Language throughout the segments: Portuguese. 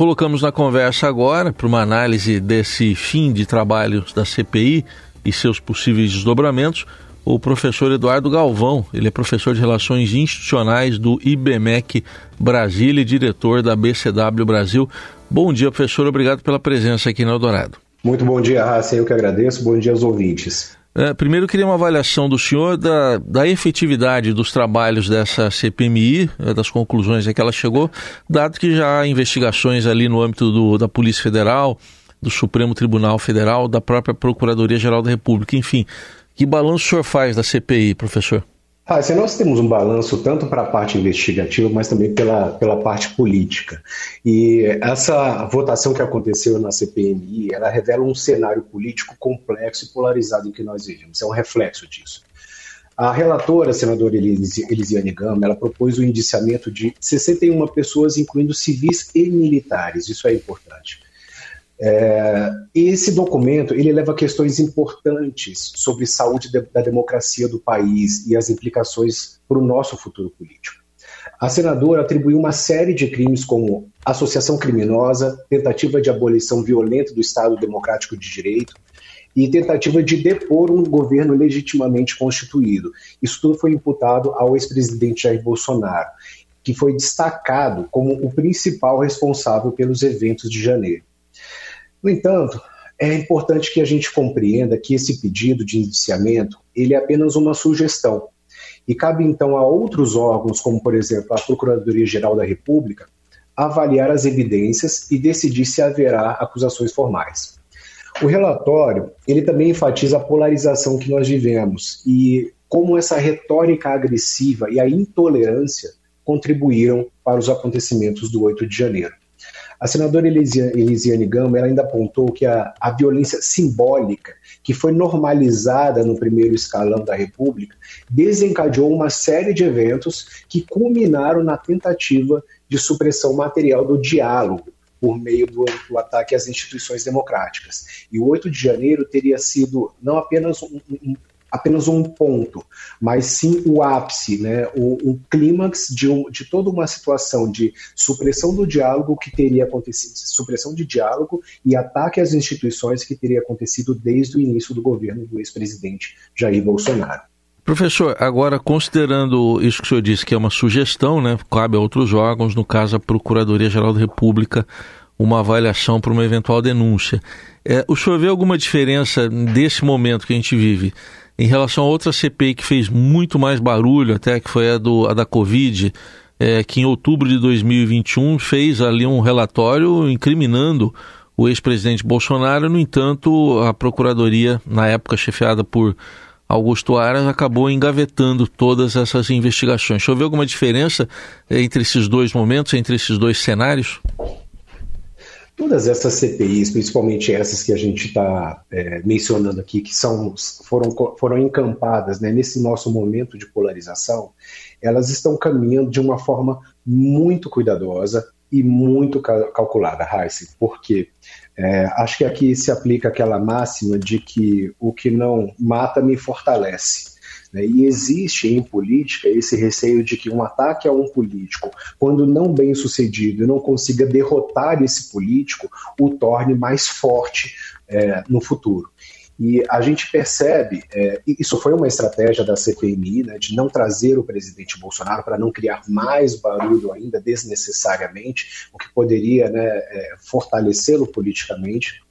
colocamos na conversa agora para uma análise desse fim de trabalho da CPI e seus possíveis desdobramentos o professor Eduardo Galvão. Ele é professor de Relações Institucionais do IBMEC Brasília e diretor da BCW Brasil. Bom dia, professor. Obrigado pela presença aqui no Eldorado. Muito bom dia, Raça. Eu que agradeço. Bom dia aos ouvintes. É, primeiro, queria uma avaliação do senhor da, da efetividade dos trabalhos dessa CPMI, é, das conclusões a que ela chegou, dado que já há investigações ali no âmbito do, da Polícia Federal, do Supremo Tribunal Federal, da própria Procuradoria-Geral da República, enfim. Que balanço o senhor faz da CPI, professor? Ah, se nós temos um balanço tanto para a parte investigativa, mas também pela, pela parte política. E essa votação que aconteceu na CPMI, ela revela um cenário político complexo e polarizado em que nós vivemos. É um reflexo disso. A relatora, a senadora Elisiane Gama, ela propôs o indiciamento de 61 pessoas, incluindo civis e militares. Isso é importante. É, esse documento ele leva questões importantes sobre saúde de, da democracia do país e as implicações para o nosso futuro político. A senadora atribuiu uma série de crimes como associação criminosa, tentativa de abolição violenta do Estado Democrático de Direito e tentativa de depor um governo legitimamente constituído. Isso tudo foi imputado ao ex-presidente Jair Bolsonaro, que foi destacado como o principal responsável pelos eventos de janeiro. No entanto, é importante que a gente compreenda que esse pedido de indiciamento ele é apenas uma sugestão e cabe então a outros órgãos, como por exemplo a Procuradoria-Geral da República, avaliar as evidências e decidir se haverá acusações formais. O relatório ele também enfatiza a polarização que nós vivemos e como essa retórica agressiva e a intolerância contribuíram para os acontecimentos do 8 de janeiro. A senadora Elisiane Gama ainda apontou que a, a violência simbólica, que foi normalizada no primeiro escalão da República, desencadeou uma série de eventos que culminaram na tentativa de supressão material do diálogo por meio do, do, ataque às instituições democráticas. E o 8 de janeiro teria sido não apenas um, um, apenas um ponto, mas sim o ápice, né, o, o clímax de, um, de toda uma situação de supressão do diálogo que teria acontecido, supressão de diálogo e ataque às instituições que teria acontecido desde o início do governo do ex-presidente Jair Bolsonaro. Professor, agora considerando isso que o senhor disse, que é uma sugestão, né, cabe a outros órgãos, no caso a Procuradoria-Geral da República, uma avaliação para uma eventual denúncia. É, o senhor vê alguma diferença desse momento que a gente vive em relação a outra CPI que fez muito mais barulho, até que foi a, do, a da Covid, é, que em outubro de 2021 fez ali um relatório incriminando o ex-presidente Bolsonaro. No entanto, a Procuradoria, na época chefiada por Augusto Aras, acabou engavetando todas essas investigações. Ver alguma diferença entre esses dois momentos, entre esses dois cenários? Todas essas CPIs, principalmente essas que a gente está é, mencionando aqui, que são, foram, foram encampadas né, nesse nosso momento de polarização, elas estão caminhando de uma forma muito cuidadosa e muito calculada, Heisen, porque é, acho que aqui se aplica aquela máxima de que o que não mata me fortalece. Né? E existe em política esse receio de que um ataque a um político, quando não bem sucedido e não consiga derrotar esse político, o torne mais forte é, no futuro. E a gente percebe, é, isso foi uma estratégia da CPMI, né, de não trazer o presidente Bolsonaro para não criar mais barulho ainda desnecessariamente, o que poderia né, é, fortalecê-lo politicamente.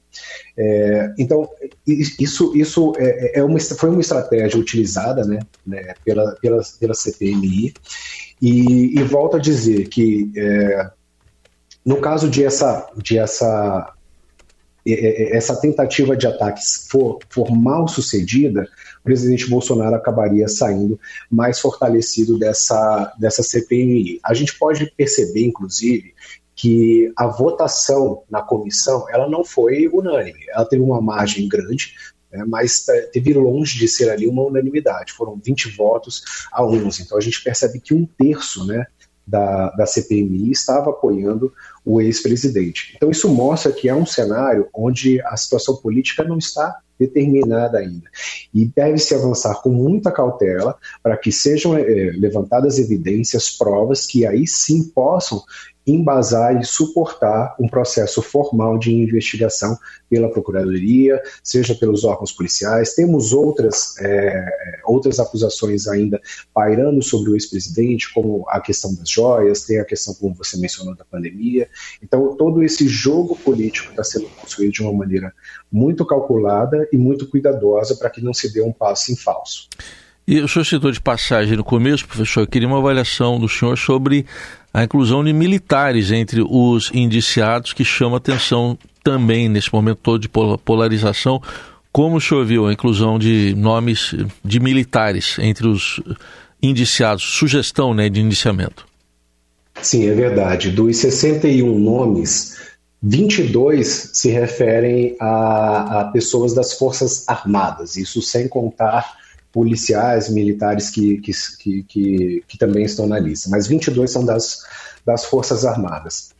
É, então, isso, isso é, é, uma, foi uma estratégia utilizada né, né, pela, pela, pela CPMI, e, e volto a dizer que, é, no caso de essa, de essa, essa tentativa de ataque for, for mal sucedida, o presidente Bolsonaro acabaria saindo mais fortalecido dessa, dessa CPMI. A gente pode perceber, inclusive, que a votação na comissão ela não foi unânime. Ela teve uma margem grande, né, mas teve longe de ser ali uma unanimidade. Foram 20 votos a 11. Então a gente percebe que um terço né, da, da CPMI estava apoiando o ex-presidente. Então isso mostra que é um cenário onde a situação política não está determinada ainda. E deve-se avançar com muita cautela para que sejam é, levantadas evidências, provas que aí sim possam embasar e suportar um processo formal de investigação pela Procuradoria, seja pelos órgãos policiais. Temos outras, é, outras acusações ainda pairando sobre o ex-presidente, como a questão das joias, tem a questão, como você mencionou, da pandemia. Então, todo esse jogo político está sendo construído de uma maneira muito calculada e muito cuidadosa para que não se dê um passo em falso. E o senhor citou de passagem no começo, professor, eu queria uma avaliação do senhor sobre a inclusão de militares entre os indiciados, que chama atenção também nesse momento todo de polarização. Como o senhor viu a inclusão de nomes de militares entre os indiciados? Sugestão né, de indiciamento. Sim, é verdade. Dos 61 nomes, 22 se referem a, a pessoas das Forças Armadas, isso sem contar policiais, militares que, que, que, que, também estão na lista, mas 22 são das, das Forças Armadas.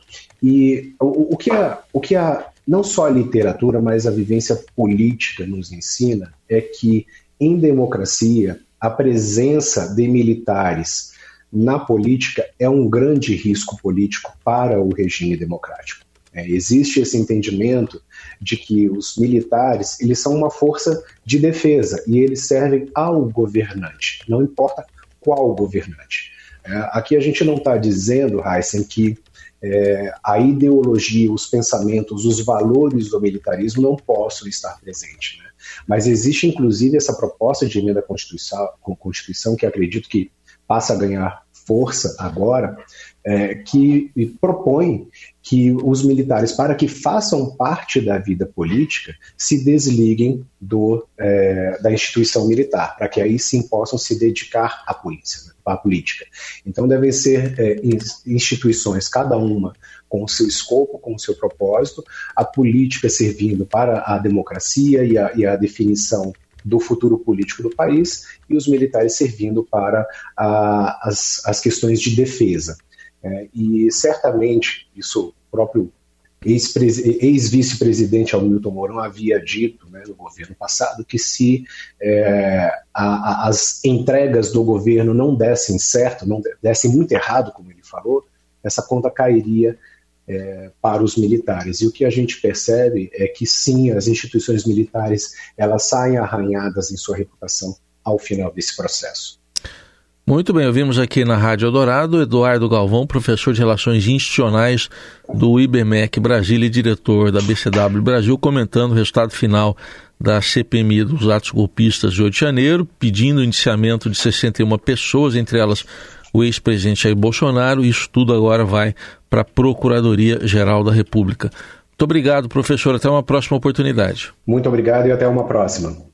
E o, o, que a, o que a, não só a literatura, mas a vivência política nos ensina é que, em democracia, a presença de militares na política é um grande risco político para o regime democrático. É, existe esse entendimento de que os militares eles são uma força de defesa e eles servem ao governante, não importa qual governante. É, aqui a gente não está dizendo, Heisen, que é, a ideologia, os pensamentos, os valores do militarismo não possam estar presentes. Né? Mas existe inclusive essa proposta de emenda à Constituição, Constituição que acredito que passa a ganhar força agora, é, que propõe que os militares, para que façam parte da vida política, se desliguem do, é, da instituição militar, para que aí sim possam se dedicar à polícia, à política. Então devem ser é, instituições, cada uma com o seu escopo, com o seu propósito, a política servindo para a democracia e a, e a definição do futuro político do país e os militares servindo para a, as, as questões de defesa. É, e certamente, isso o próprio ex-vice-presidente Hamilton Mourão havia dito né, no governo passado que se é, a, a, as entregas do governo não dessem certo, não dessem muito errado, como ele falou, essa conta cairia é, para os militares. E o que a gente percebe é que sim, as instituições militares elas saem arranhadas em sua reputação ao final desse processo. Muito bem, ouvimos aqui na Rádio Eldorado Eduardo Galvão, professor de Relações Institucionais do IBMEC Brasília e diretor da BCW Brasil, comentando o resultado final da CPMI dos atos golpistas de 8 de janeiro, pedindo o indiciamento de 61 pessoas, entre elas o ex-presidente Jair Bolsonaro. Isso tudo agora vai para a Procuradoria-Geral da República. Muito obrigado, professor. Até uma próxima oportunidade. Muito obrigado e até uma próxima.